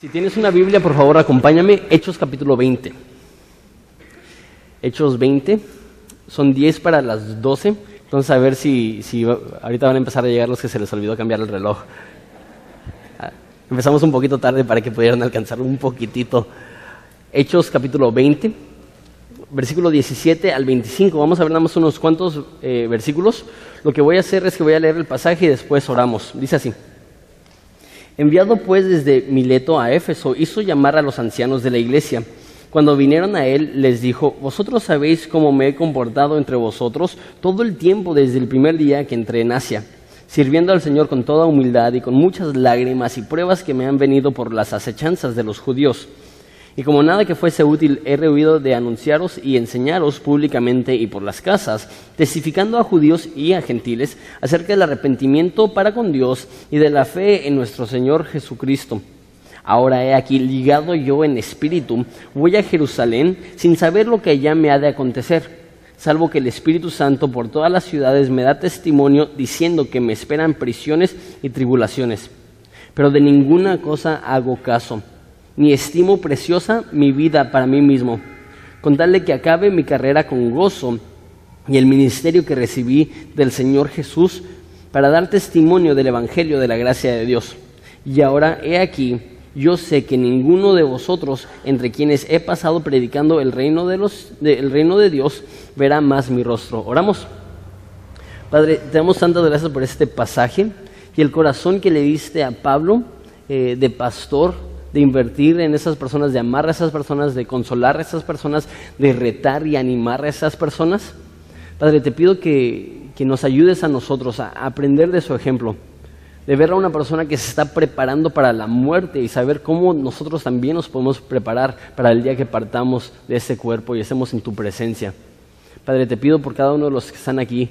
Si tienes una Biblia, por favor, acompáñame. Hechos capítulo 20. Hechos 20. Son 10 para las 12. Entonces, a ver si, si ahorita van a empezar a llegar los que se les olvidó cambiar el reloj. Ah, empezamos un poquito tarde para que pudieran alcanzar un poquitito. Hechos capítulo 20, versículo 17 al 25. Vamos a ver nada más unos cuantos eh, versículos. Lo que voy a hacer es que voy a leer el pasaje y después oramos. Dice así. Enviado pues desde Mileto a Éfeso, hizo llamar a los ancianos de la iglesia. Cuando vinieron a él, les dijo, Vosotros sabéis cómo me he comportado entre vosotros todo el tiempo desde el primer día que entré en Asia, sirviendo al Señor con toda humildad y con muchas lágrimas y pruebas que me han venido por las acechanzas de los judíos y como nada que fuese útil, he rehuido de anunciaros y enseñaros públicamente y por las casas, testificando a judíos y a gentiles acerca del arrepentimiento para con Dios y de la fe en nuestro Señor Jesucristo. Ahora he aquí, ligado yo en espíritu, voy a Jerusalén sin saber lo que allá me ha de acontecer, salvo que el Espíritu Santo por todas las ciudades me da testimonio diciendo que me esperan prisiones y tribulaciones. Pero de ninguna cosa hago caso ni estimo preciosa mi vida para mí mismo, con tal de que acabe mi carrera con gozo y el ministerio que recibí del Señor Jesús para dar testimonio del Evangelio de la gracia de Dios. Y ahora he aquí, yo sé que ninguno de vosotros, entre quienes he pasado predicando el reino de, los, reino de Dios, verá más mi rostro. Oramos. Padre, te damos tantas gracias por este pasaje y el corazón que le diste a Pablo eh, de pastor de invertir en esas personas, de amar a esas personas, de consolar a esas personas, de retar y animar a esas personas. Padre, te pido que, que nos ayudes a nosotros a aprender de su ejemplo, de ver a una persona que se está preparando para la muerte y saber cómo nosotros también nos podemos preparar para el día que partamos de este cuerpo y estemos en tu presencia. Padre, te pido por cada uno de los que están aquí,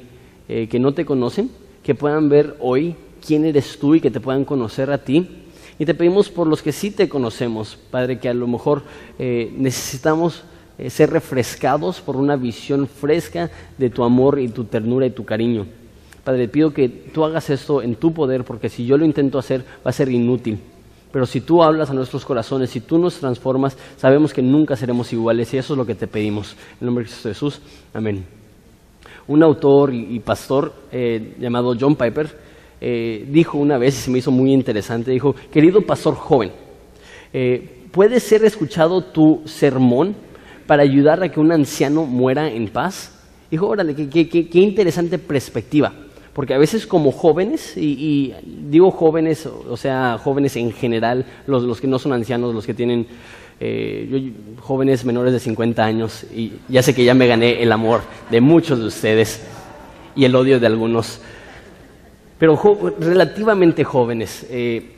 eh, que no te conocen, que puedan ver hoy quién eres tú y que te puedan conocer a ti y te pedimos por los que sí te conocemos, Padre, que a lo mejor eh, necesitamos eh, ser refrescados por una visión fresca de tu amor y tu ternura y tu cariño. Padre, pido que tú hagas esto en tu poder, porque si yo lo intento hacer va a ser inútil. Pero si tú hablas a nuestros corazones, si tú nos transformas, sabemos que nunca seremos iguales y eso es lo que te pedimos. En nombre de Jesús, amén. Un autor y, pastor eh, llamado John Piper eh, dijo una vez, y se me hizo muy interesante, dijo, querido pastor joven, eh, ¿puede ser escuchado tu sermón para ayudar a que un anciano muera en paz? Dijo, órale, qué, interesante perspectiva. Porque a veces como jóvenes, y, digo jóvenes, o sea, jóvenes en general, los, que no son ancianos, los que tienen eh, jóvenes menores de 50 años, y ya sé que ya me gané el amor de muchos de ustedes y el odio de algunos pero relativamente jóvenes. Eh,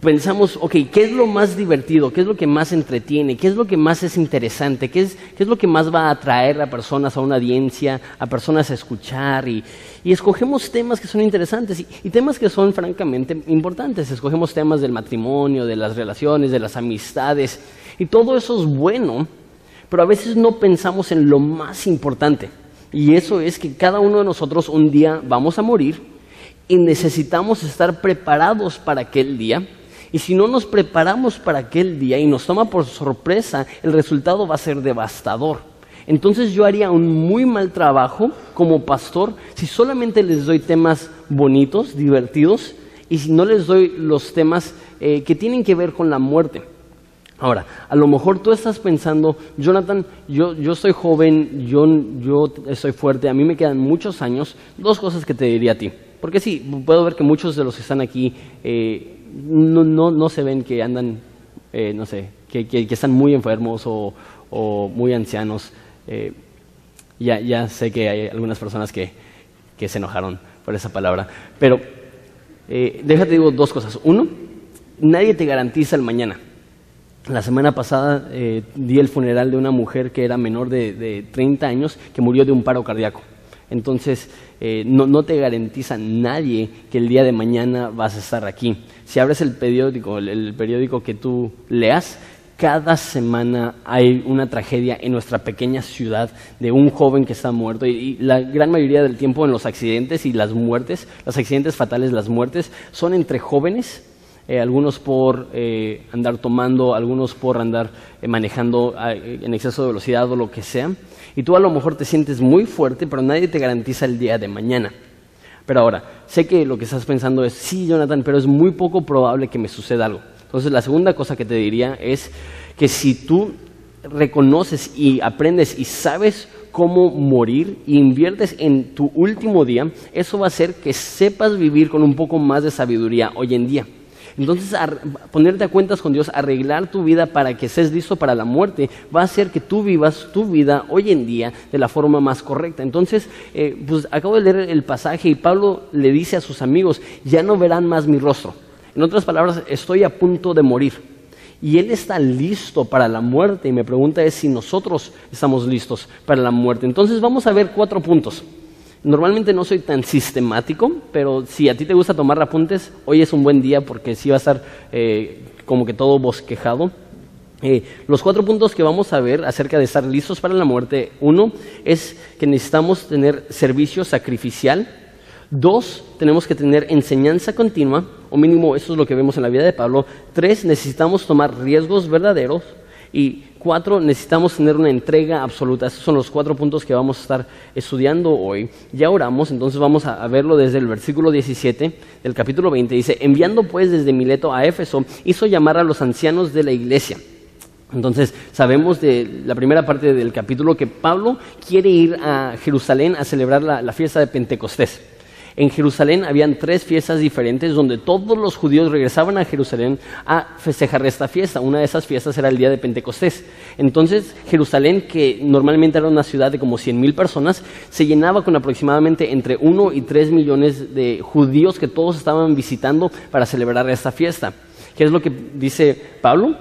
pensamos, ok, ¿qué es lo más divertido? ¿Qué es lo que más entretiene? ¿Qué es lo que más es interesante? ¿Qué es, qué es lo que más va a atraer a personas a una audiencia, a personas a escuchar? Y, y escogemos temas que son interesantes y, y, temas que son francamente importantes. Escogemos temas del matrimonio, de las relaciones, de las amistades. Y todo eso es bueno, pero a veces no pensamos en lo más importante. Y eso es que cada uno de nosotros un día vamos a morir y necesitamos estar preparados para aquel día. Y si no nos preparamos para aquel día y nos toma por sorpresa, el resultado va a ser devastador. Entonces yo haría un muy mal trabajo como pastor si solamente les doy temas bonitos, divertidos, y si no les doy los temas eh, que tienen que ver con la muerte. Ahora, a lo mejor tú estás pensando, Jonathan, yo, yo soy joven, yo, yo estoy fuerte, a mí me quedan muchos años, dos cosas que te diría a ti. Porque sí, puedo ver que muchos de los que están aquí eh, no, no, no, se ven que andan, eh, no sé, que, que, están muy enfermos o, o muy ancianos. Eh, ya, ya sé que hay algunas personas que, que se enojaron por esa palabra. Pero déjate digo dos cosas. Uno, nadie te garantiza el mañana. La semana pasada di el funeral de una mujer que era menor de, de 30 años que murió de un paro cardíaco. Entonces, eh, no, te garantiza nadie que el día de mañana vas a estar aquí. Si abres el periódico, el, periódico que tú leas, cada semana hay una tragedia en nuestra pequeña ciudad de un joven que está muerto y, la gran mayoría del tiempo en los accidentes y las muertes, los accidentes fatales, las muertes, son entre jóvenes eh, algunos por eh, andar tomando, algunos por andar eh, manejando ah, en exceso de velocidad o lo que sea. Y tú a lo mejor te sientes muy fuerte, pero nadie te garantiza el día de mañana. Pero ahora, sé que lo que estás pensando es, sí, Jonathan, pero es muy poco probable que me suceda algo. Entonces, la segunda cosa que te diría es que si tú reconoces y aprendes y sabes cómo morir y inviertes en tu último día, eso va a hacer que sepas vivir con un poco más de sabiduría hoy en día. Entonces, ponerte a cuentas con Dios, arreglar tu vida para que estés listo para la muerte, va a hacer que tú vivas tu vida hoy en día de la forma más correcta. Entonces, eh, pues acabo de leer el pasaje y Pablo le dice a sus amigos, ya no verán más mi rostro. En otras palabras, estoy a punto de morir. Y Él está listo para la muerte. Y me pregunta es si nosotros estamos listos para la muerte. Entonces vamos a ver cuatro puntos. Normalmente no soy tan sistemático, pero si a ti te gusta tomar apuntes, hoy es un buen día porque sí va a estar eh, como que todo bosquejado. Eh, los cuatro puntos que vamos a ver acerca de estar listos para la muerte, uno es que necesitamos tener servicio sacrificial, Dos, tenemos que tener enseñanza continua, o mínimo eso es lo que vemos en la vida de Pablo. Tres, necesitamos tomar riesgos verdaderos. Y cuatro, necesitamos tener una entrega absoluta. Esos son los cuatro puntos que vamos a estar estudiando hoy. Ya oramos, entonces vamos a, verlo desde el versículo 17 del capítulo 20. Dice, enviando pues desde Mileto a Éfeso, hizo llamar a los ancianos de la iglesia. Entonces, sabemos de la primera parte del capítulo que Pablo quiere ir a Jerusalén a celebrar la fiesta de Pentecostés. En Jerusalén habían tres fiestas diferentes donde todos los judíos regresaban a Jerusalén a festejar esta fiesta. Una de esas fiestas era el día de Pentecostés. Entonces Jerusalén, que normalmente era una ciudad de como 100.000 personas, se llenaba con aproximadamente entre 1 y 3 millones de judíos que todos estaban visitando para celebrar esta fiesta. ¿Qué es lo que dice Pablo?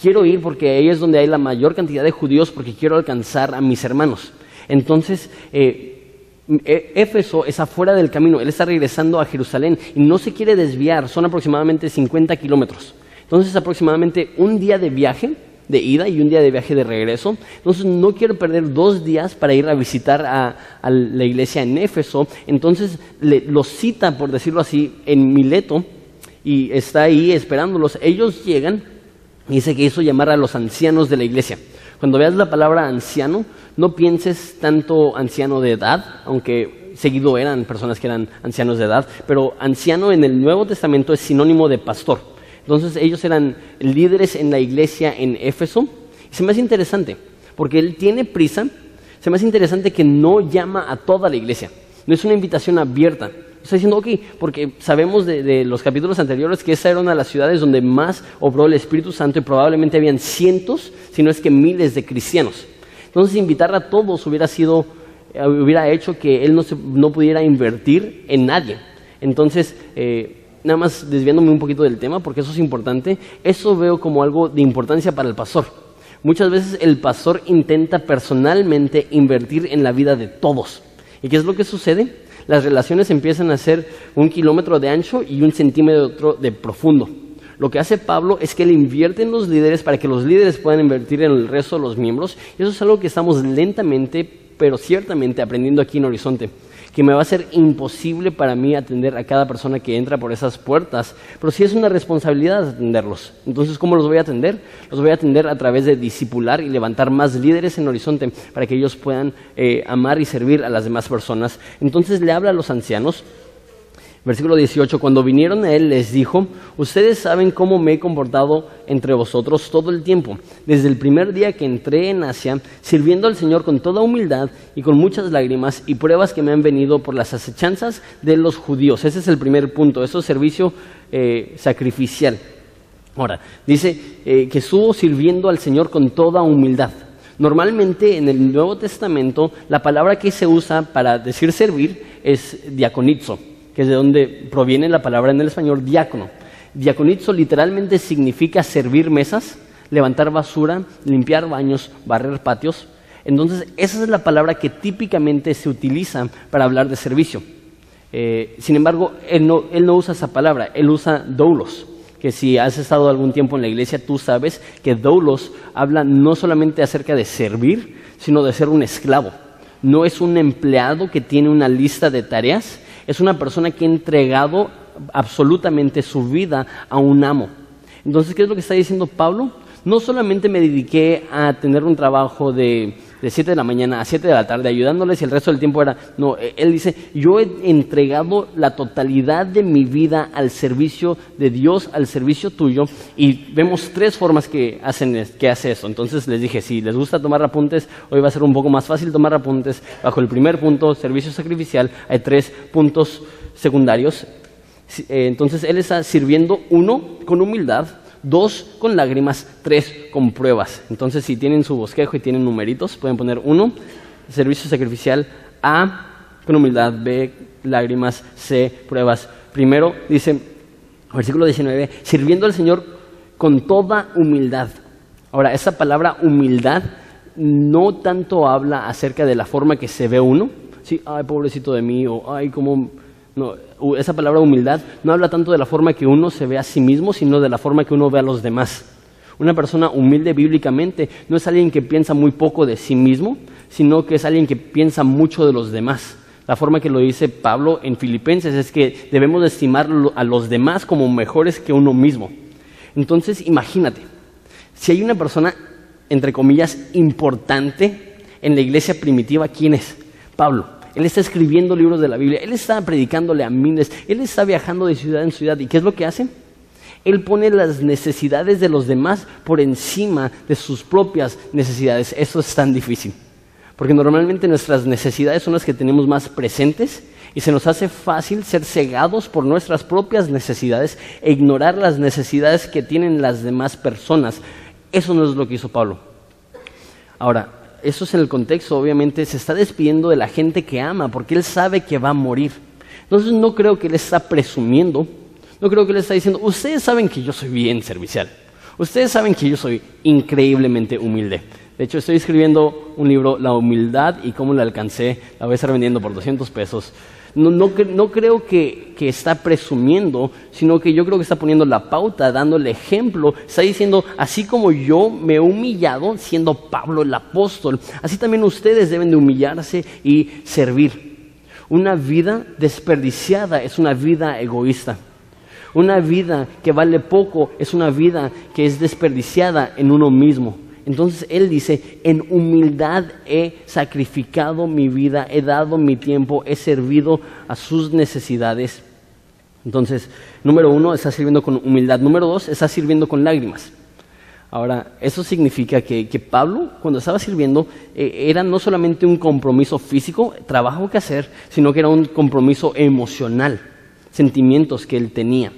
Quiero ir porque ahí es donde hay la mayor cantidad de judíos porque quiero alcanzar a mis hermanos. Entonces, eh, Éfeso es afuera del camino, él está regresando a Jerusalén y no se quiere desviar, son aproximadamente 50 kilómetros. Entonces aproximadamente un día de viaje de ida y un día de viaje de regreso. Entonces no quiero perder dos días para ir a visitar a, la iglesia en Éfeso. Entonces le, los cita, por decirlo así, en Mileto y está ahí esperándolos. Ellos llegan y dice que hizo llamar a los ancianos de la iglesia. Cuando veas la palabra anciano, no pienses tanto anciano de edad, aunque seguido eran personas que eran ancianos de edad, pero anciano en el Nuevo Testamento es sinónimo de pastor. Entonces ellos eran líderes en la iglesia en Éfeso. Y se me hace interesante, porque él tiene prisa, se me hace interesante que no llama a toda la iglesia, no es una invitación abierta. Está diciendo, ok, porque sabemos de, los capítulos anteriores que esa era una de las ciudades donde más obró el Espíritu Santo y probablemente habían cientos, si no es que miles de cristianos. Entonces invitar a todos hubiera sido, eh, hubiera hecho que él no, no pudiera invertir en nadie. Entonces, eh, nada más desviándome un poquito del tema, porque eso es importante, eso veo como algo de importancia para el pastor. Muchas veces el pastor intenta personalmente invertir en la vida de todos. ¿Y qué es lo que sucede? Las relaciones empiezan a ser un kilómetro de ancho y un centímetro de profundo. Lo que hace Pablo es que él invierte en los líderes para que los líderes puedan invertir en el resto de los miembros. Y eso es algo que estamos lentamente, pero ciertamente aprendiendo aquí en Horizonte. Que me va a ser imposible para mí atender a cada persona que entra por esas puertas, pero sí es una responsabilidad atenderlos. Entonces, ¿cómo los voy a atender? Los voy a atender a través de discipular y levantar más líderes en Horizonte para que ellos puedan eh, amar y servir a las demás personas. Entonces le habla a los ancianos Versículo 18, cuando vinieron a él les dijo, ustedes saben cómo me he comportado entre vosotros todo el tiempo, desde el primer día que entré en Asia, sirviendo al Señor con toda humildad y con muchas lágrimas y pruebas que me han venido por las acechanzas de los judíos. Ese es el primer punto, eso es servicio eh, sacrificial. Ahora, dice eh, que estuvo sirviendo al Señor con toda humildad. Normalmente en el Nuevo Testamento la palabra que se usa para decir servir es diaconizo que es de donde proviene la palabra en el español diácono. Diaconizo literalmente significa servir mesas, levantar basura, limpiar baños, barrer patios. Entonces, esa es la palabra que típicamente se utiliza para hablar de servicio. Eh, sin embargo, él no, él no usa esa palabra, él usa doulos que si has estado algún tiempo en la iglesia, tú sabes que doulos habla no solamente acerca de servir, sino de ser un esclavo. No es un empleado que tiene una lista de tareas, es una persona que ha entregado absolutamente su vida a un amo. Entonces, ¿qué es lo que está diciendo Pablo? No solamente me dediqué a tener un trabajo de, de 7 de la mañana a 7 de la tarde ayudándoles y el resto del tiempo era, no, e, él dice, yo he entregado la totalidad de mi vida al servicio de Dios, al servicio tuyo y vemos tres formas que, hacen, que hace eso. Entonces les dije, si les gusta tomar apuntes, hoy va a ser un poco más fácil tomar apuntes. Bajo el primer punto, servicio sacrificial, hay tres puntos secundarios. Eh, entonces él está sirviendo, uno, con humildad, dos con lágrimas, tres con pruebas. Entonces, si tienen su bosquejo y tienen numeritos, pueden poner uno, servicio sacrificial, A, con humildad, B, lágrimas, C, pruebas. Primero dice, versículo 19, sirviendo al Señor con toda humildad. Ahora, esa palabra humildad no tanto habla acerca de la forma que se ve uno, sí, ay, pobrecito de mí, o ay, cómo no, esa palabra humildad no habla tanto de la forma que uno se ve a sí mismo, sino de la forma que uno ve a los demás. Una persona humilde bíblicamente no es alguien que piensa muy poco de sí mismo, sino que es alguien que piensa mucho de los demás. La forma que lo dice Pablo en Filipenses es que debemos estimar a los demás como mejores que uno mismo. Entonces, imagínate, si hay una persona, entre comillas, importante en la iglesia primitiva, ¿quién es? Pablo. Él está escribiendo libros de la Biblia, Él está predicándole a miles, Él está viajando de ciudad en ciudad. ¿Y qué es lo que hace? Él pone las necesidades de los demás por encima de sus propias necesidades. Eso es tan difícil. Porque normalmente nuestras necesidades son las que tenemos más presentes y se nos hace fácil ser cegados por nuestras propias necesidades e ignorar las necesidades que tienen las demás personas. Eso no es lo que hizo Pablo. Ahora, eso es en el contexto, obviamente, se está despidiendo de la gente que ama, porque él sabe que va a morir. Entonces no creo que él está presumiendo, no creo que él está diciendo, ustedes saben que yo soy bien servicial, ustedes saben que yo soy increíblemente humilde. De hecho, estoy escribiendo un libro, La humildad y cómo la alcancé, la voy a estar vendiendo por 200 pesos. No, creo que, está presumiendo, sino que yo creo que está poniendo la pauta, dando el ejemplo. Está diciendo, así como yo me he humillado siendo Pablo el apóstol, así también ustedes deben de humillarse y servir. Una vida desperdiciada es una vida egoísta. Una vida que vale poco es una vida que es desperdiciada en uno mismo. Entonces Él dice, en humildad he sacrificado mi vida, he dado mi tiempo, he servido a sus necesidades. Entonces, número uno, está sirviendo con humildad. Número dos, está sirviendo con lágrimas. Ahora, eso significa que, Pablo, cuando estaba sirviendo, eh, era no solamente un compromiso físico, trabajo que hacer, sino que era un compromiso emocional, sentimientos que él tenía.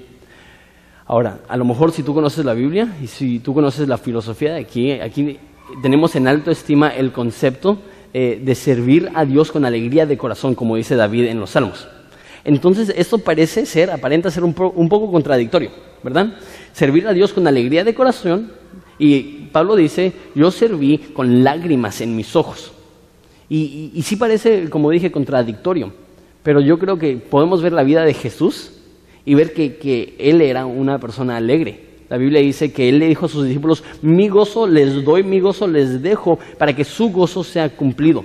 Ahora, a lo mejor si tú conoces la Biblia y si tú conoces la filosofía aquí, aquí tenemos en alto estima el concepto eh, de servir a Dios con alegría de corazón, como dice David en los Salmos. Entonces, esto parece ser, aparenta ser un, poco contradictorio, ¿verdad? Servir a Dios con alegría de corazón y Pablo dice, yo serví con lágrimas en mis ojos. Y, y sí parece, como dije, contradictorio, pero yo creo que podemos ver la vida de Jesús y ver que, él era una persona alegre. La Biblia dice que él le dijo a sus discípulos, mi gozo les doy, mi gozo les dejo, para que su gozo sea cumplido.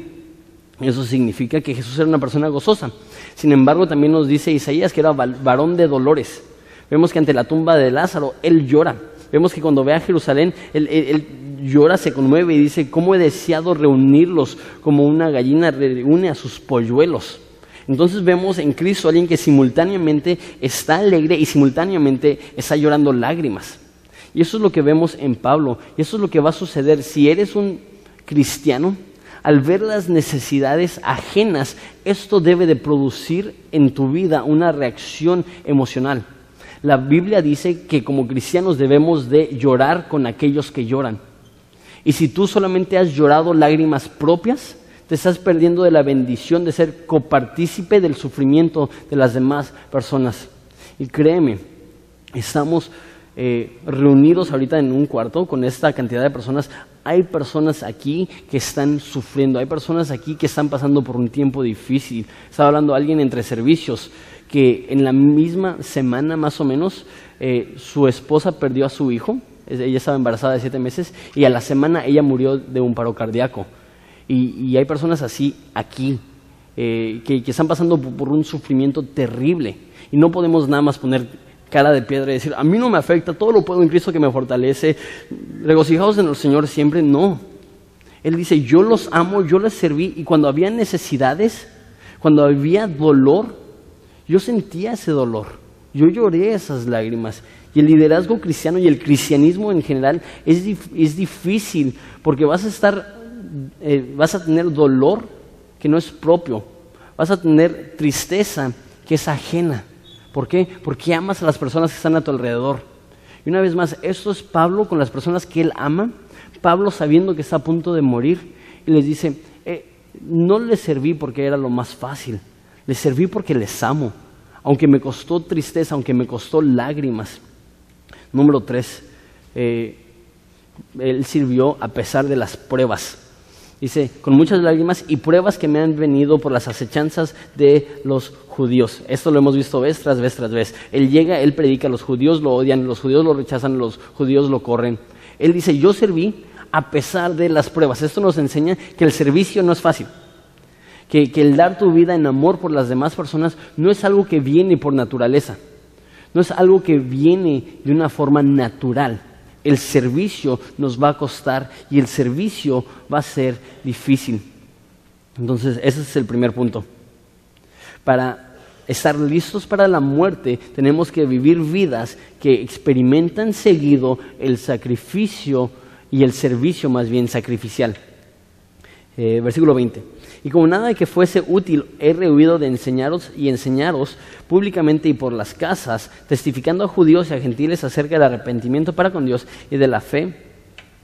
Eso significa que Jesús era una persona gozosa. Sin embargo, también nos dice Isaías que era varón de dolores. Vemos que ante la tumba de Lázaro, él llora. Vemos que cuando ve a Jerusalén, él, él llora, se conmueve y dice, ¿cómo he deseado reunirlos como una gallina reúne a sus polluelos? Entonces vemos en Cristo a alguien que simultáneamente está alegre y simultáneamente está llorando lágrimas. Y eso es lo que vemos en Pablo. Y eso es lo que va a suceder si eres un cristiano. Al ver las necesidades ajenas, esto debe de producir en tu vida una reacción emocional. La Biblia dice que como cristianos debemos de llorar con aquellos que lloran. Y si tú solamente has llorado lágrimas propias, te estás perdiendo de la bendición de ser copartícipe del sufrimiento de las demás personas. Y créeme, estamos eh, reunidos ahorita en un cuarto con esta cantidad de personas. Hay personas aquí que están sufriendo, hay personas aquí que están pasando por un tiempo difícil. Estaba hablando alguien entre servicios que en la misma semana más o menos eh, su esposa perdió a su hijo, ella estaba embarazada de siete meses y a la semana ella murió de un paro cardíaco. Y, hay personas así aquí, eh, que, están pasando por, un sufrimiento terrible. Y no podemos nada más poner cara de piedra y decir, a mí no me afecta, todo lo puedo en Cristo que me fortalece, regocijados en el Señor siempre, no. Él dice, yo los amo, yo les serví y cuando había necesidades, cuando había dolor, yo sentía ese dolor, yo lloré esas lágrimas. Y el liderazgo cristiano y el cristianismo en general es, es difícil porque vas a estar, eh, vas a tener dolor que no es propio, vas a tener tristeza que es ajena. ¿Por qué? Porque amas a las personas que están a tu alrededor. Y una vez más, esto es Pablo con las personas que él ama, Pablo sabiendo que está a punto de morir, y les dice, eh, no les serví porque era lo más fácil, les serví porque les amo, aunque me costó tristeza, aunque me costó lágrimas. Número tres, eh, él sirvió a pesar de las pruebas. Dice, con muchas lágrimas y pruebas que me han venido por las acechanzas de los judíos. Esto lo hemos visto vez tras vez tras vez. Él llega, él predica, los judíos lo odian, los judíos lo rechazan, los judíos lo corren. Él dice, yo serví a pesar de las pruebas. Esto nos enseña que el servicio no es fácil. Que, que el dar tu vida en amor por las demás personas no es algo que viene por naturaleza. No es algo que viene de una forma natural el servicio nos va a costar y el servicio va a ser difícil. Entonces, ese es el primer punto. Para estar listos para la muerte, tenemos que vivir vidas que experimentan seguido el sacrificio y el servicio más bien sacrificial. Eh, versículo 20. Y como nada que fuese útil, he rehuido de enseñaros y enseñaros públicamente y por las casas, testificando a judíos y a gentiles acerca del arrepentimiento para con Dios y de la fe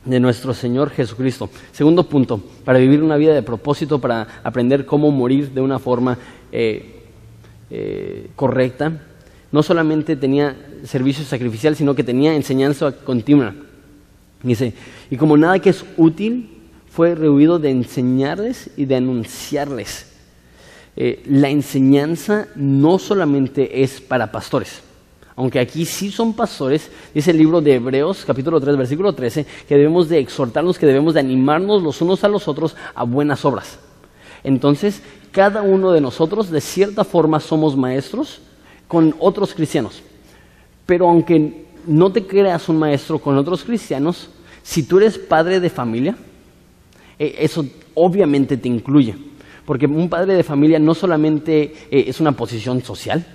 de nuestro Señor Jesucristo. Segundo punto, para vivir una vida de propósito, para aprender cómo morir de una forma eh, eh, correcta, no solamente tenía servicio sacrificial, sino que tenía enseñanza continua. Dice, y como nada que es útil, fue rehuido de enseñarles y de anunciarles. Eh, la enseñanza no solamente es para pastores, aunque aquí sí son pastores, dice el libro de Hebreos capítulo 3 versículo 13, que debemos de exhortarnos, que debemos de animarnos los unos a los otros a buenas obras. Entonces, cada uno de nosotros de cierta forma somos maestros con otros cristianos. Pero aunque no te creas un maestro con otros cristianos, si tú eres padre de familia, eso obviamente te incluye. Porque un padre de familia no solamente eh, es una posición social,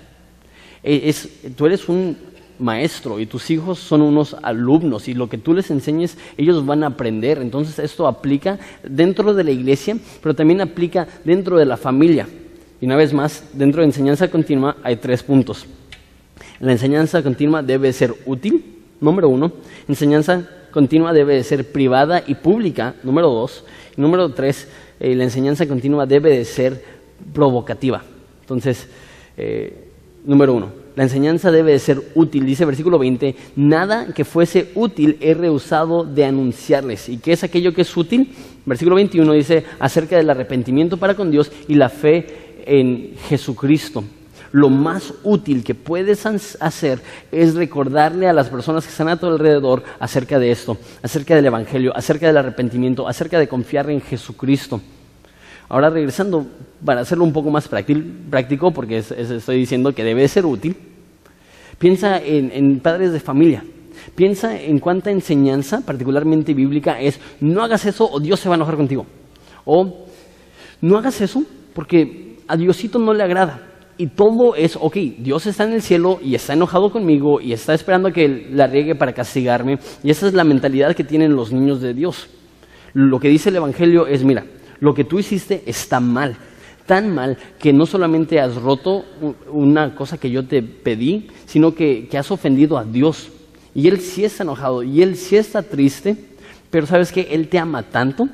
eh, es, tú eres un maestro y tus hijos son unos alumnos y lo que tú les enseñes ellos van a aprender. Entonces esto aplica dentro de la iglesia, pero también aplica dentro de la familia. Y una vez más, dentro de enseñanza continua hay tres puntos. La enseñanza continua debe ser útil, número uno. Enseñanza continua debe de ser privada y pública, número dos. Número tres, eh, la enseñanza continua debe de ser provocativa. Entonces, eh, número uno, la enseñanza debe de ser útil. Dice versículo 20, nada que fuese útil he rehusado de anunciarles. ¿Y qué es aquello que es útil? Versículo 21 dice acerca del arrepentimiento para con Dios y la fe en Jesucristo lo más útil que puedes hacer es recordarle a las personas que están a tu alrededor acerca de esto, acerca del Evangelio, acerca del arrepentimiento, acerca de confiar en Jesucristo. Ahora regresando, para hacerlo un poco más práctico, porque estoy diciendo que debe ser útil, piensa en, padres de familia. Piensa en cuánta enseñanza, particularmente bíblica, es no hagas eso o Dios se va a enojar contigo. O no hagas eso porque a Diosito no le agrada y todo es, ok, Dios está en el cielo y está enojado conmigo y está esperando que la riegue para castigarme. Y esa es la mentalidad que tienen los niños de Dios. Lo que dice el Evangelio es, mira, lo que tú hiciste está mal. Tan mal que no solamente has roto una cosa que yo te pedí, sino que, que has ofendido a Dios. Y Él sí está enojado y Él sí está triste, pero sabes que Él te ama tanto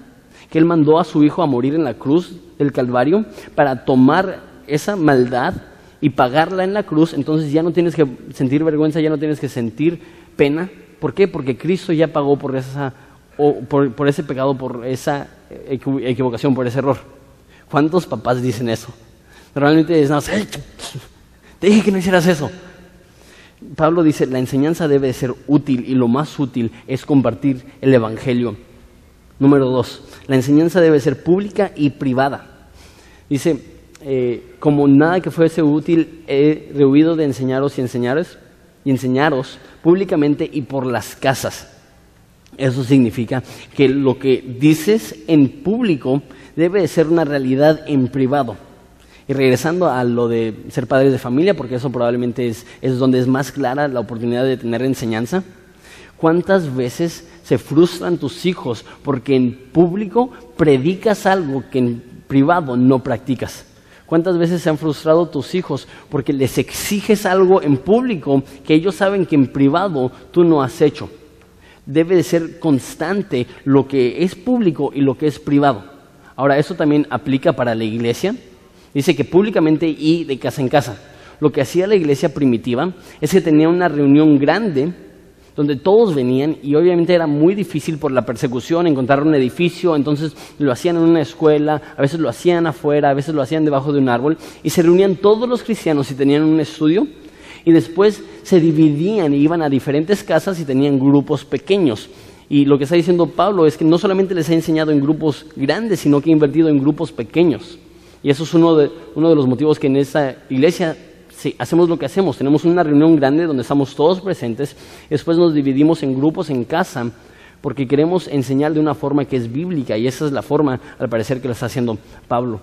que Él mandó a su Hijo a morir en la cruz del Calvario para tomar esa maldad y pagarla en la cruz, entonces ya no tienes que sentir vergüenza, ya no tienes que sentir pena. ¿Por qué? Porque Cristo ya pagó por, esa, por, ese pecado, por esa equivocación, por ese error. ¿Cuántos papás dicen eso? Normalmente dicen, no, te dije que no hicieras eso. Pablo dice, la enseñanza debe ser útil y lo más útil es compartir el Evangelio. Número dos, la enseñanza debe ser pública y privada. Dice, eh, como nada que fuese útil, he rehuido de enseñaros y enseñaros, y enseñaros públicamente y por las casas. Eso significa que lo que dices en público debe de ser una realidad en privado. Y regresando a lo de ser padres de familia, porque eso probablemente es, es donde es más clara la oportunidad de tener enseñanza. ¿Cuántas veces se frustran tus hijos porque en público predicas algo que en privado no practicas? ¿Cuántas veces se han frustrado tus hijos porque les exiges algo en público que ellos saben que en privado tú no has hecho? Debe de ser constante lo que es público y lo que es privado. Ahora, eso también aplica para la iglesia. Dice que públicamente y de casa en casa. Lo que hacía la iglesia primitiva es que tenía una reunión grande donde todos venían y obviamente era muy difícil por la persecución encontrar un edificio, entonces lo hacían en una escuela, a veces lo hacían afuera, a veces lo hacían debajo de un árbol y se reunían todos los cristianos y tenían un estudio y después se dividían y iban a diferentes casas y tenían grupos pequeños. Y lo que está diciendo Pablo es que no solamente les ha enseñado en grupos grandes, sino que ha invertido en grupos pequeños. Y eso es uno de, uno de los motivos que en esta iglesia sí, hacemos lo que hacemos. Tenemos una reunión grande donde estamos todos presentes, después nos dividimos en grupos en casa porque queremos enseñar de una forma que es bíblica y esa es la forma, al parecer, que lo está haciendo Pablo.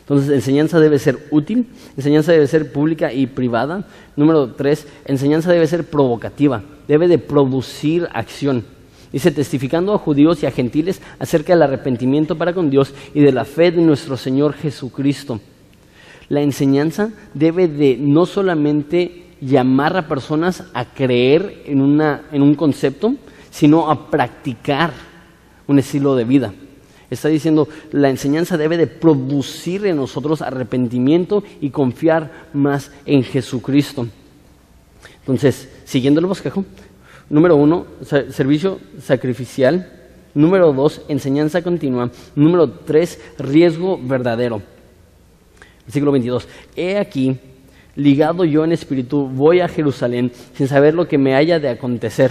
Entonces, enseñanza debe ser útil, enseñanza debe ser pública y privada. Número tres, enseñanza debe ser provocativa, debe de producir acción. Dice, testificando a judíos y a gentiles acerca del arrepentimiento para con Dios y de la fe de nuestro Señor Jesucristo la enseñanza debe de no solamente llamar a personas a creer en, una, en un concepto, sino a practicar un estilo de vida. Está diciendo, la enseñanza debe de producir en nosotros arrepentimiento y confiar más en Jesucristo. Entonces, siguiendo el bosquejo, número uno, servicio sacrificial. Número dos, enseñanza continua. Número tres, riesgo verdadero. Versículo 22. He aquí, ligado yo en espíritu, voy a Jerusalén sin saber lo que me haya de acontecer,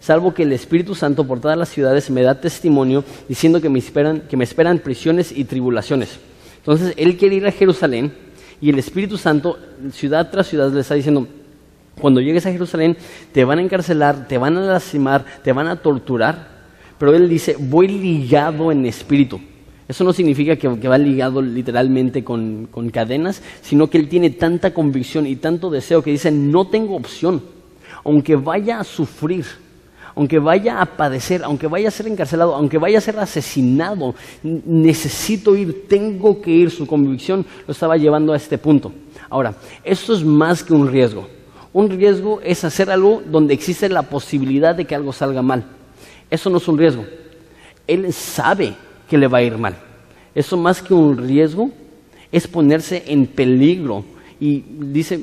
salvo que el Espíritu Santo por todas las ciudades me da testimonio diciendo que me esperan, que me esperan prisiones y tribulaciones. Entonces, él quiere ir a Jerusalén y el Espíritu Santo, ciudad tras ciudad, le está diciendo, cuando llegues a Jerusalén, te van a encarcelar, te van a lastimar, te van a torturar, pero él dice, voy ligado en espíritu. Eso no significa que, va ligado literalmente con, cadenas, sino que él tiene tanta convicción y tanto deseo que dice, no tengo opción, aunque vaya a sufrir, aunque vaya a padecer, aunque vaya a ser encarcelado, aunque vaya a ser asesinado, necesito ir, tengo que ir. Su convicción lo estaba llevando a este punto. Ahora, esto es más que un riesgo. Un riesgo es hacer algo donde existe la posibilidad de que algo salga mal. Eso no es un riesgo. Él sabe le va a ir mal. Eso más que un riesgo es ponerse en peligro. Y dice,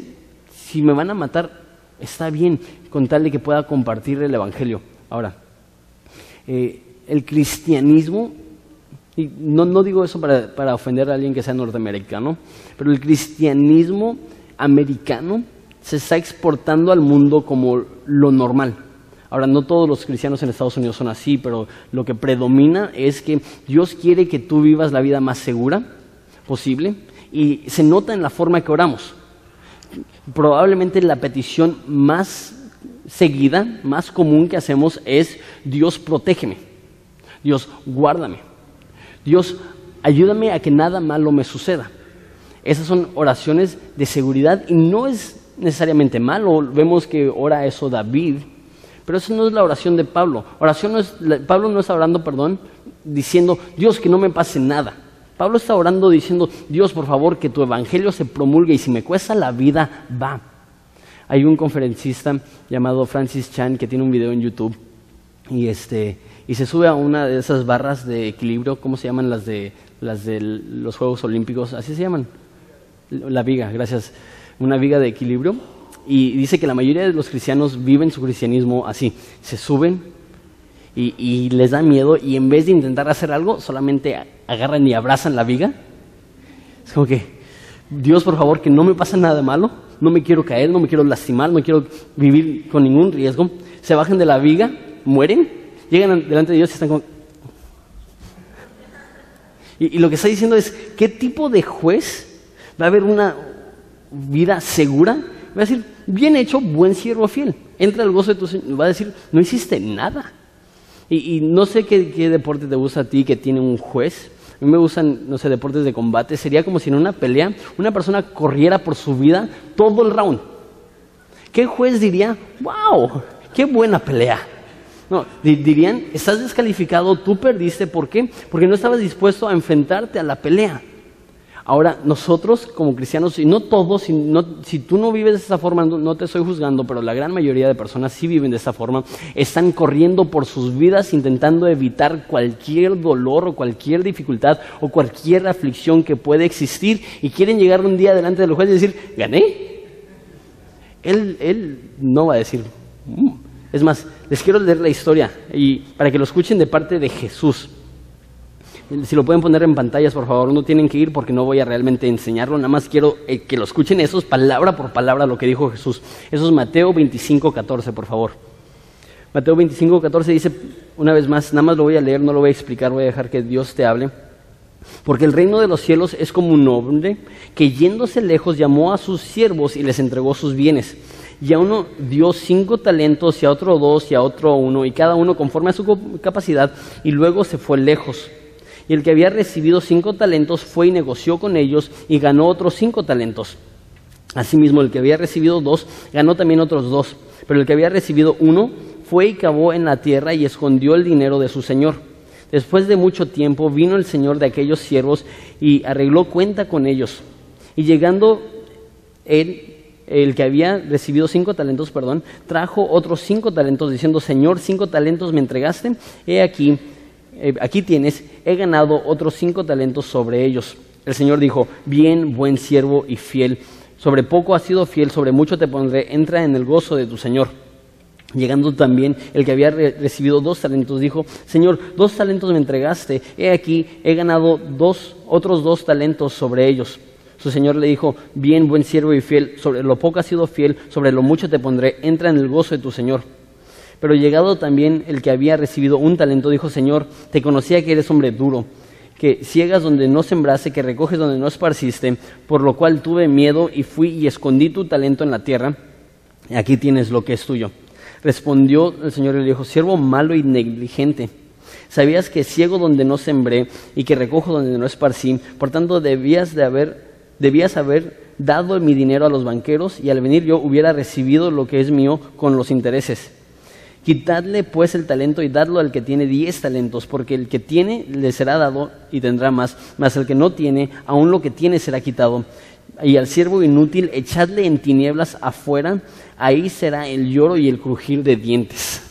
si me van a matar, está bien, con tal de que pueda compartir el Evangelio. Ahora, eh, el cristianismo, y no, no digo eso para, para ofender a alguien que sea norteamericano, pero el cristianismo americano se está exportando al mundo como lo normal. Ahora, no todos los cristianos en Estados Unidos son así, pero lo que predomina es que Dios quiere que tú vivas la vida más segura posible y se nota en la forma que oramos. Probablemente la petición más seguida, más común que hacemos es Dios protégeme, Dios guárdame, Dios ayúdame a que nada malo me suceda. Esas son oraciones de seguridad y no es necesariamente malo. Vemos que ora eso David pero eso no es la oración de Pablo. Oración no es, Pablo no está orando, perdón, diciendo, Dios, que no me pase nada. Pablo está orando diciendo, Dios, por favor, que tu evangelio se promulgue y si me cuesta la vida, va. Hay un conferencista llamado Francis Chan que tiene un video en YouTube y, este, y se sube a una de esas barras de equilibrio, ¿cómo se llaman las de, las de los Juegos Olímpicos? Así se llaman. La viga, gracias. Una viga de equilibrio y dice que la mayoría de los cristianos viven su cristianismo así, se suben y, les da miedo y en vez de intentar hacer algo, solamente agarran y abrazan la viga. Es como que, Dios por favor, que no me pase nada malo, no me quiero caer, no me quiero lastimar, no quiero vivir con ningún riesgo. Se bajan de la viga, mueren, llegan delante de Dios y están como... Y, y lo que está diciendo es, ¿qué tipo de juez Va a haber una vida segura. Va a decir, bien hecho, buen siervo fiel. Entra al gozo de tu Señor. Va a decir, no hiciste nada. Y, y no sé qué, qué, deporte te gusta a ti que tiene un juez. A mí me gustan, no sé, deportes de combate. Sería como si en una pelea una persona corriera por su vida todo el round. ¿Qué juez diría, wow, qué buena pelea? No, dirían, estás descalificado, tú perdiste, ¿por qué? Porque no estabas dispuesto a enfrentarte a la pelea. Ahora, nosotros como cristianos, y no todos, si, si tú no vives de esta forma, no, te estoy juzgando, pero la gran mayoría de personas sí viven de esta forma, están corriendo por sus vidas intentando evitar cualquier dolor o cualquier dificultad o cualquier aflicción que puede existir y quieren llegar un día delante del juez y decir, gané. Él, él no va a decir, mm". es más, les quiero leer la historia y para que lo escuchen de parte de Jesús. Si lo pueden poner en pantallas, por favor, no tienen que ir porque no voy a realmente enseñarlo, nada más quiero eh, que lo escuchen, eso es palabra por palabra lo que dijo Jesús. Eso es Mateo 25, 14, por favor. Mateo 25, 14 dice, una vez más, nada más lo voy a leer, no lo voy a explicar, voy a dejar que Dios te hable. Porque el reino de los cielos es como un hombre que yéndose lejos llamó a sus siervos y les entregó sus bienes. Y a uno dio cinco talentos y a otro dos y a otro uno, y cada uno conforme a su capacidad, y luego se fue lejos. Y el que había recibido cinco talentos fue y negoció con ellos y ganó otros cinco talentos. Asimismo, el que había recibido dos ganó también otros dos. Pero el que había recibido uno fue y cavó en la tierra y escondió el dinero de su señor. Después de mucho tiempo vino el señor de aquellos siervos y arregló cuenta con ellos. Y llegando él, el que había recibido cinco talentos, perdón, trajo otros cinco talentos diciendo, Señor, cinco talentos me entregaste, he aquí eh, aquí tienes, he ganado otros cinco talentos sobre ellos. El Señor dijo, bien, buen siervo y fiel, sobre poco has sido fiel, sobre mucho te pondré, entra en el gozo de tu Señor. Llegando también el que había recibido dos talentos, dijo, Señor, dos talentos me entregaste, he aquí, he ganado dos, otros dos talentos sobre ellos. Su Señor le dijo, bien, buen siervo y fiel, sobre lo poco has sido fiel, sobre lo mucho te pondré, entra en el gozo de tu Señor. Pero llegado también el que había recibido un talento, dijo, Señor, te conocía que eres hombre duro, que ciegas donde no sembraste, que recoges donde no esparciste, por lo cual tuve miedo y fui y escondí tu talento en la tierra. Aquí tienes lo que es tuyo. Respondió el Señor y le dijo, siervo malo y negligente. Sabías que ciego donde no sembré y que recojo donde no esparcí, por tanto debías de haber, debías haber dado mi dinero a los banqueros y al venir yo hubiera recibido lo que es mío con los intereses. Quitadle pues el talento y dadlo al que tiene diez talentos, porque el que tiene le será dado y tendrá más, mas el que no tiene, aún lo que tiene será quitado. Y al siervo inútil, echadle en tinieblas afuera, ahí será el lloro y el crujir de dientes.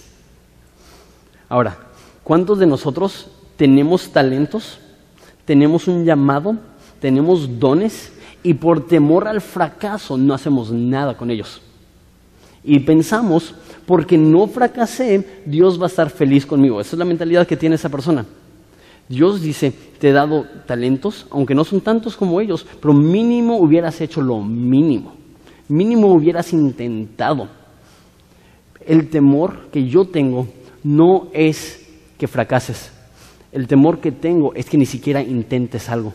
Ahora, ¿cuántos de nosotros tenemos talentos? ¿Tenemos un llamado? ¿Tenemos dones? Y por temor al fracaso no hacemos nada con ellos. Y pensamos porque no fracasé, Dios va a estar feliz conmigo. Esa es la mentalidad que tiene esa persona. Dios dice, te he dado talentos, aunque no son tantos como ellos, pero mínimo hubieras hecho lo mínimo. Mínimo hubieras intentado. El temor que yo tengo no es que fracases. El temor que tengo es que ni siquiera intentes algo.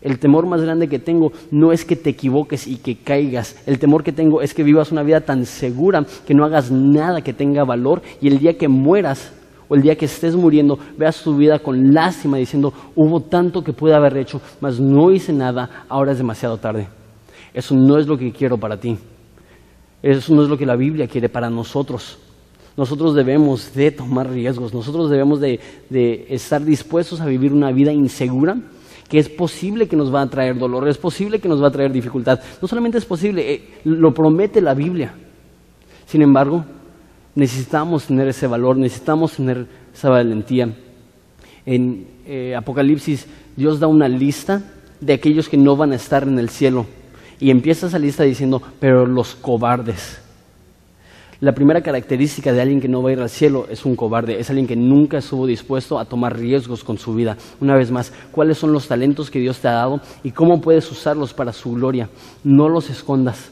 El temor más grande que tengo no es que te equivoques y que caigas. El temor que tengo es que vivas una vida tan segura que no hagas nada que tenga valor y el día que mueras o el día que estés muriendo veas tu vida con lástima diciendo hubo tanto que pude haber hecho, mas no hice nada, ahora es demasiado tarde. Eso no es lo que quiero para ti. Eso no es lo que la Biblia quiere para nosotros. Nosotros debemos de tomar riesgos, nosotros debemos de, estar dispuestos a vivir una vida insegura que es posible que nos va a traer dolor, es posible que nos va a traer dificultad. No solamente es posible, eh, lo promete la Biblia. Sin embargo, necesitamos tener ese valor, necesitamos tener esa valentía. En eh, Apocalipsis, Dios da una lista de aquellos que no van a estar en el cielo. Y empieza esa lista diciendo, pero los cobardes. La primera característica de alguien que no va a ir al cielo es un cobarde, es alguien que nunca estuvo dispuesto a tomar riesgos con su vida. Una vez más, ¿cuáles son los talentos que Dios te ha dado y cómo puedes usarlos para su gloria? No los escondas.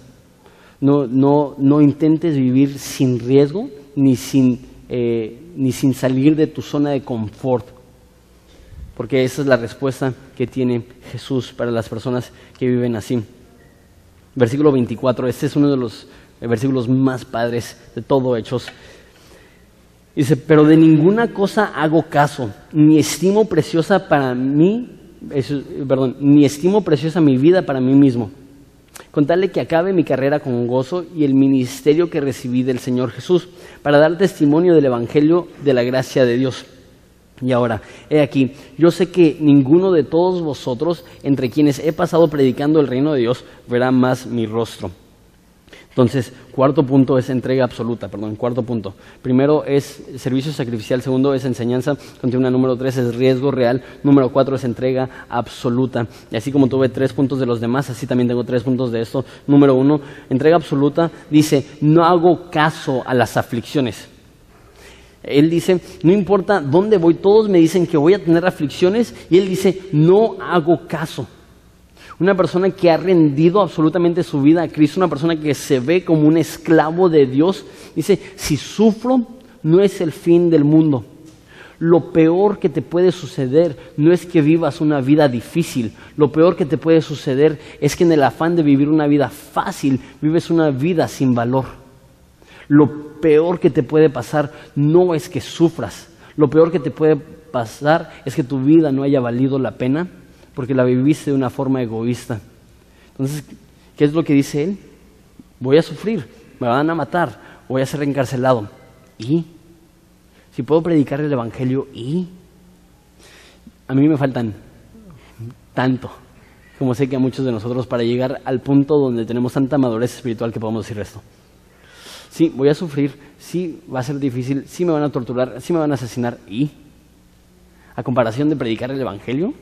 No, no, no intentes vivir sin riesgo ni sin, eh, ni sin salir de tu zona de confort. porque esa es la respuesta que tiene Jesús para las personas que viven así. Versículo 24, este es uno de los versículos más padres de todo Hechos. Dice, pero de ninguna cosa hago caso, ni estimo preciosa para mí, perdón, ni estimo preciosa mi vida para mí mismo, con tal de que acabe mi carrera con gozo y el ministerio que recibí del Señor Jesús, para dar testimonio del Evangelio de la gracia de Dios. Y ahora, he aquí, yo sé que ninguno de todos vosotros, entre quienes he pasado predicando el reino de Dios, verá más mi rostro. Entonces, cuarto punto es entrega absoluta, perdón, cuarto punto. Primero es servicio sacrificial, segundo es enseñanza continua, número tres es riesgo real, número cuatro es entrega absoluta. Y así como tuve tres puntos de los demás, así también tengo tres puntos de esto. Número uno, entrega absoluta, dice, no hago caso a las aflicciones. Él dice, no importa dónde voy, todos me dicen que voy a tener aflicciones y él dice, no hago caso. Una persona que ha rendido absolutamente su vida a Cristo, una persona que se ve como un esclavo de Dios, dice, si sufro, no es el fin del mundo. Lo peor que te puede suceder no es que vivas una vida difícil, lo peor que te puede suceder es que en el afán de vivir una vida fácil, vives una vida sin valor. Lo peor que te puede pasar no es que sufras, lo peor que te puede pasar es que tu vida no haya valido la pena porque la viviste de una forma egoísta. Entonces, ¿qué es lo que dice él? Voy a sufrir, me van a matar, voy a ser encarcelado. ¿Y? Si puedo predicar el Evangelio, ¿y? A mí me faltan tanto, como sé que a muchos de nosotros, para llegar al punto donde tenemos tanta madurez espiritual que podemos decir esto. Sí, voy a sufrir, sí, va a ser difícil, sí me van a torturar, sí me van a asesinar, ¿y? A comparación de predicar el Evangelio,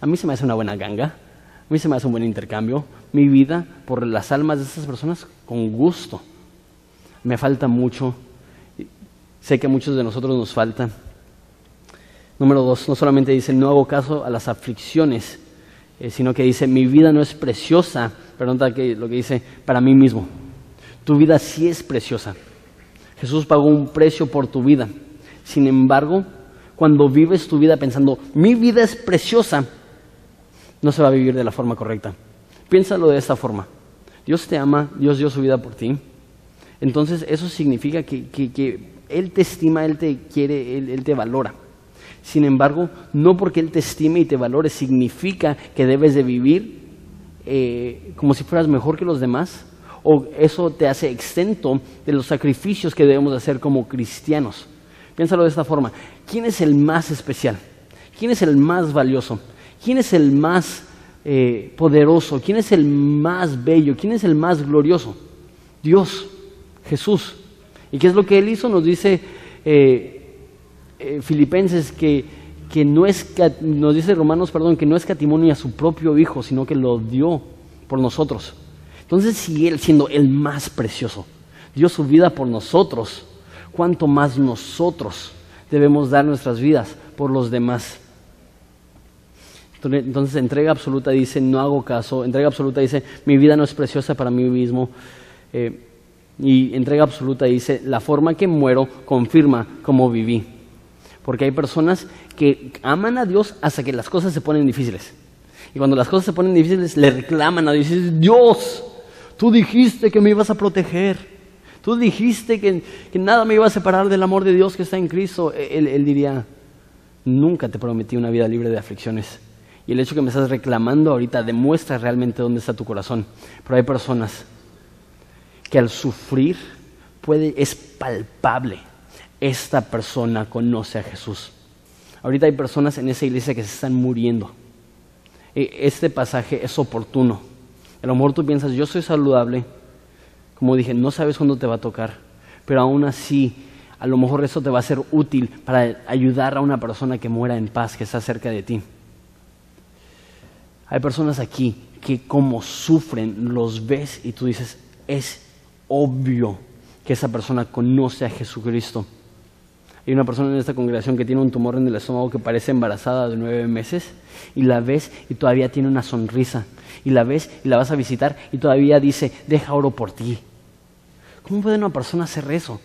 a mí se me hace una buena ganga, a mí se me hace un buen intercambio. Mi vida por las almas de estas personas, con gusto. Me falta mucho. Sé que a muchos de nosotros nos falta. Número dos, no solamente dice no hago caso a las aflicciones, eh, sino que dice mi vida no es preciosa, perdón lo que dice para mí mismo. Tu vida sí es preciosa. Jesús pagó un precio por tu vida. Sin embargo, cuando vives tu vida pensando mi vida es preciosa, no se va a vivir de la forma correcta. Piénsalo de esta forma. Dios te ama, Dios dio su vida por ti. Entonces eso significa que, Él te estima, Él te quiere, Él, te valora. Sin embargo, no porque Él te estime y te valore significa que debes de vivir eh, como si fueras mejor que los demás o eso te hace exento de los sacrificios que debemos hacer como cristianos. Piénsalo de esta forma. ¿Quién es el más especial? ¿Quién es el más valioso? ¿Quién es el más eh, poderoso? ¿Quién es el más bello? ¿Quién es el más glorioso? Dios, Jesús. ¿Y qué es lo que Él hizo? Nos dice eh, eh, Filipenses que, que no es, nos dice Romanos, perdón, que no es a su propio Hijo, sino que lo dio por nosotros. Entonces, si Él, siendo el más precioso, dio su vida por nosotros, ¿cuánto más nosotros debemos dar nuestras vidas por los demás? Entonces, entrega absoluta dice, no hago caso. Entrega absoluta dice, mi vida no es preciosa para mí mismo. Eh, y entrega absoluta dice, la forma que muero confirma cómo viví. Porque hay personas que aman a Dios hasta que las cosas se ponen difíciles. Y cuando las cosas se ponen difíciles, le reclaman a Dios. Dios, tú dijiste que me ibas a proteger. Tú dijiste que, nada me iba a separar del amor de Dios que está en Cristo. Él, él diría, nunca te prometí una vida libre de aflicciones. Y el hecho que me estás reclamando ahorita demuestra realmente dónde está tu corazón. Pero hay personas que al sufrir puede, es palpable. Esta persona conoce a Jesús. Ahorita hay personas en esa iglesia que se están muriendo. E, este pasaje es oportuno. A lo mejor tú piensas, yo soy saludable. Como dije, no sabes cuándo te va a tocar. Pero aún así, a lo mejor eso te va a ser útil para ayudar a una persona que muera en paz, que está cerca de ti. Hay personas aquí que como sufren, los ves y tú dices, es obvio que esa persona conoce a Jesucristo. Hay una persona en esta congregación que tiene un tumor en el estómago que parece embarazada de nueve meses y la ves y todavía tiene una sonrisa. Y la ves y la vas a visitar y todavía dice, deja oro por ti. ¿Cómo puede una persona hacer eso?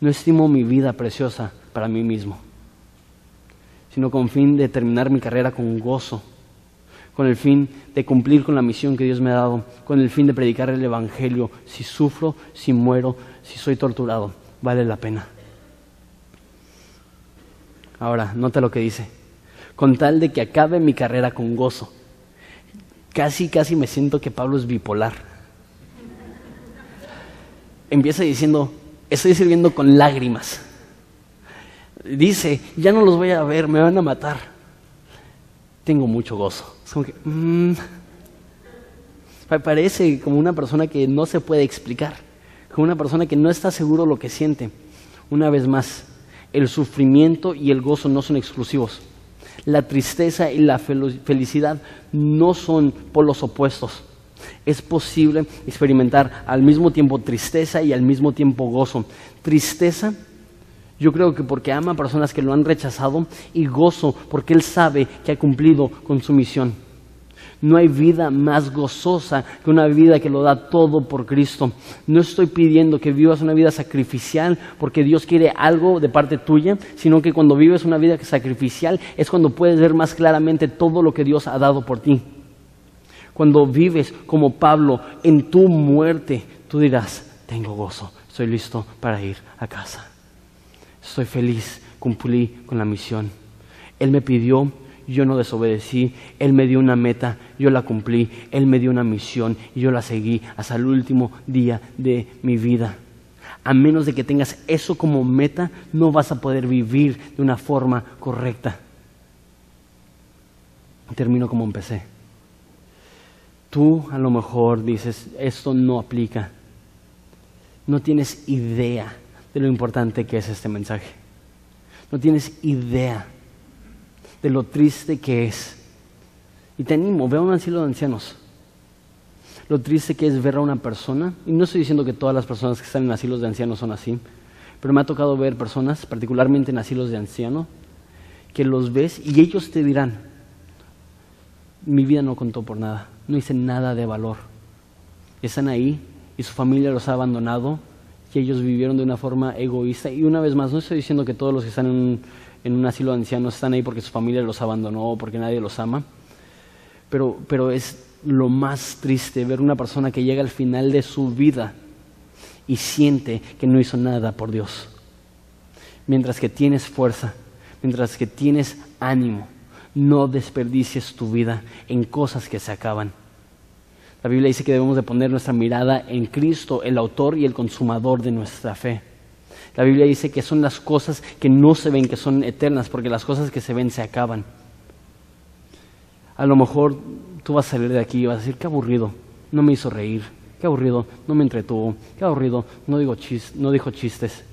No estimo mi vida preciosa para mí mismo. sino con fin de terminar mi carrera con gozo, con el fin de cumplir con la misión que Dios me ha dado, con el fin de predicar el Evangelio. Si sufro, si muero, si soy torturado, vale la pena. Ahora, nota lo que dice. Con tal de que acabe mi carrera con gozo. Casi, casi me siento que Pablo es bipolar. Empieza diciendo, estoy sirviendo con lágrimas. Dice, ya no los voy a ver, me van a matar. Tengo mucho gozo. Como que, mm, parece como una persona que no se puede explicar, como una persona que no está seguro lo que siente. Una vez más, el sufrimiento y el gozo no son exclusivos. La tristeza y la felicidad no son polos opuestos. Es posible experimentar al mismo tiempo tristeza y al mismo tiempo gozo. Tristeza, yo creo que porque ama a personas que lo han rechazado y gozo porque él sabe que ha cumplido con su misión. No hay vida más gozosa que una vida que lo da todo por Cristo. No estoy pidiendo que vivas una vida sacrificial porque Dios quiere algo de parte tuya, sino que cuando vives una vida sacrificial es cuando puedes ver más claramente todo lo que Dios ha dado por ti. Cuando vives como Pablo en tu muerte, tú dirás, tengo gozo, estoy listo para ir a casa. Estoy feliz, cumplí con la misión. Él me pidió yo no desobedecí, Él me dio una meta, yo la cumplí, Él me dio una misión y yo la seguí hasta el último día de mi vida. A menos de que tengas eso como meta, no vas a poder vivir de una forma correcta. Termino como empecé. Tú a lo mejor dices, esto no aplica. No tienes idea de lo importante que es este mensaje. No tienes idea de lo triste que es. Y te animo, ve a un asilo de ancianos. Lo triste que es ver a una persona, y no estoy diciendo que todas las personas que están en asilos de ancianos son así, pero me ha tocado ver personas, particularmente en asilos de ancianos, que los ves y ellos te dirán, mi vida no contó por nada, no hice nada de valor. Están ahí y su familia los ha abandonado y ellos vivieron de una forma egoísta. Y una vez más, no estoy diciendo que todos los que están en en un asilo de ancianos están ahí porque su familia los abandonó o porque nadie los ama. Pero, pero es lo más triste ver una persona que llega al final de su vida y siente que no hizo nada por Dios. Mientras que tienes fuerza, mientras que tienes ánimo, no desperdicies tu vida en cosas que se acaban. La Biblia dice que debemos de poner nuestra mirada en Cristo, el autor y el consumador de nuestra fe. La Biblia dice que son las cosas que no se ven, que son eternas, porque las cosas que se ven se acaban. A lo mejor tú vas a salir de aquí y vas a decir, qué aburrido, no me hizo reír, qué aburrido, no me entretuvo, qué aburrido, no, digo no dijo chistes.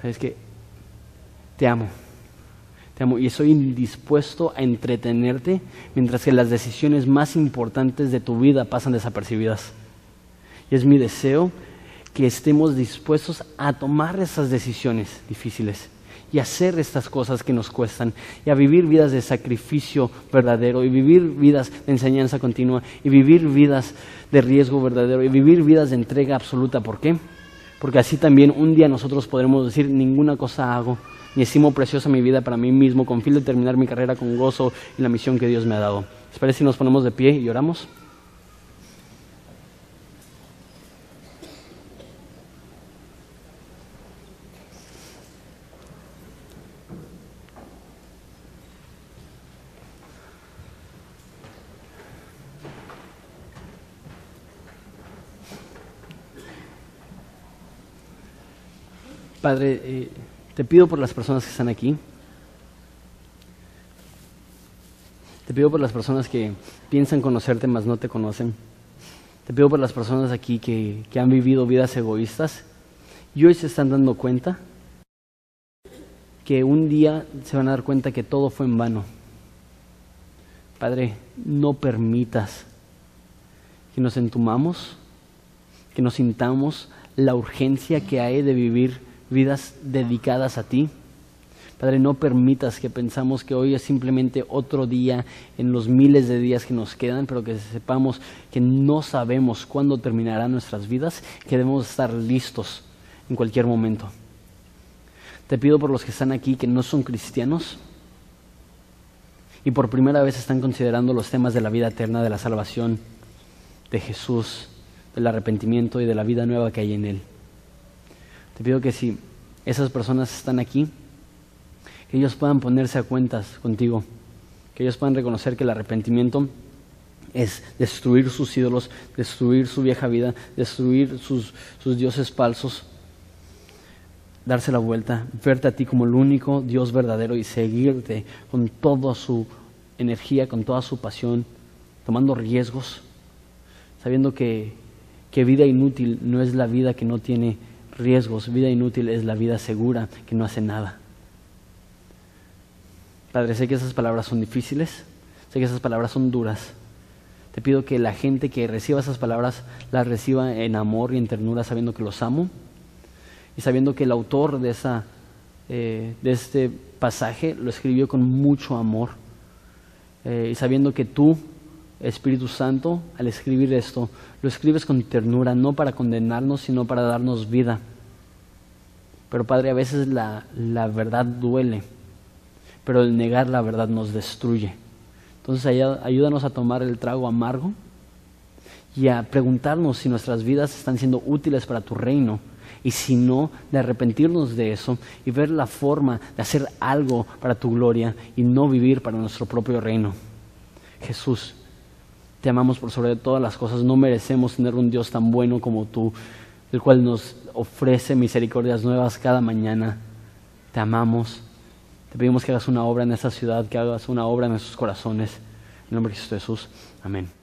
¿Sabes qué? Te amo, te amo y estoy indispuesto a entretenerte mientras que las decisiones más importantes de tu vida pasan desapercibidas. Y es mi deseo que estemos dispuestos a tomar esas decisiones difíciles y hacer estas cosas que nos cuestan y a vivir vidas de sacrificio verdadero y vivir vidas de enseñanza continua y vivir vidas de riesgo verdadero y vivir vidas de entrega absoluta. ¿Por qué? Porque así también un día nosotros podremos decir ninguna cosa hago ni estimo preciosa mi vida para mí mismo con fin de terminar mi carrera con gozo y la misión que Dios me ha dado. ¿Les si nos ponemos de pie y oramos? Padre, eh, te pido por las personas que están aquí. Te pido por las personas que piensan conocerte, mas no te conocen. Te pido por las personas aquí que, que han vivido vidas egoístas y hoy se están dando cuenta que un día se van a dar cuenta que todo fue en vano. Padre, no permitas que nos entumamos, que nos sintamos la urgencia que hay de vivir vidas dedicadas a ti. Padre, no permitas que pensamos que hoy es simplemente otro día en los miles de días que nos quedan, pero que sepamos que no sabemos cuándo terminarán nuestras vidas, que debemos estar listos en cualquier momento. Te pido por los que están aquí que no son cristianos, y por primera vez están considerando los temas de la vida eterna, de la salvación, de Jesús, del arrepentimiento y de la vida nueva que hay en Él. Te pido que si esas personas están aquí, que ellos puedan ponerse a cuentas contigo, que ellos puedan reconocer que el arrepentimiento es destruir sus ídolos, destruir su vieja vida, destruir sus, sus dioses falsos, darse la vuelta, verte a ti como el único Dios verdadero y seguirte con toda su energía, con toda su pasión, tomando riesgos, sabiendo que, que vida inútil no es la vida que no tiene riesgos, vida inútil es la vida segura que no hace nada. Padre, sé que esas palabras son difíciles, sé que esas palabras son duras. Te pido que la gente que reciba esas palabras las reciba en amor y en ternura, sabiendo que los amo y sabiendo que el autor de, esa, eh, de este pasaje lo escribió con mucho amor eh, y sabiendo que tú, Espíritu Santo, al escribir esto, lo escribes con ternura, no para condenarnos, sino para darnos vida. Pero Padre, a veces la, la verdad duele, pero el negar la verdad nos destruye. Entonces ayúdanos a tomar el trago amargo y a preguntarnos si nuestras vidas están siendo útiles para tu reino y si no, de arrepentirnos de eso y ver la forma de hacer algo para tu gloria y no vivir para nuestro propio reino. Jesús, te amamos por sobre todas las cosas, no merecemos tener un Dios tan bueno como tú, el cual nos ofrece misericordias nuevas cada mañana. Te amamos, te pedimos que hagas una obra en esta ciudad, que hagas una obra en nuestros corazones. En nombre de Jesús, amén.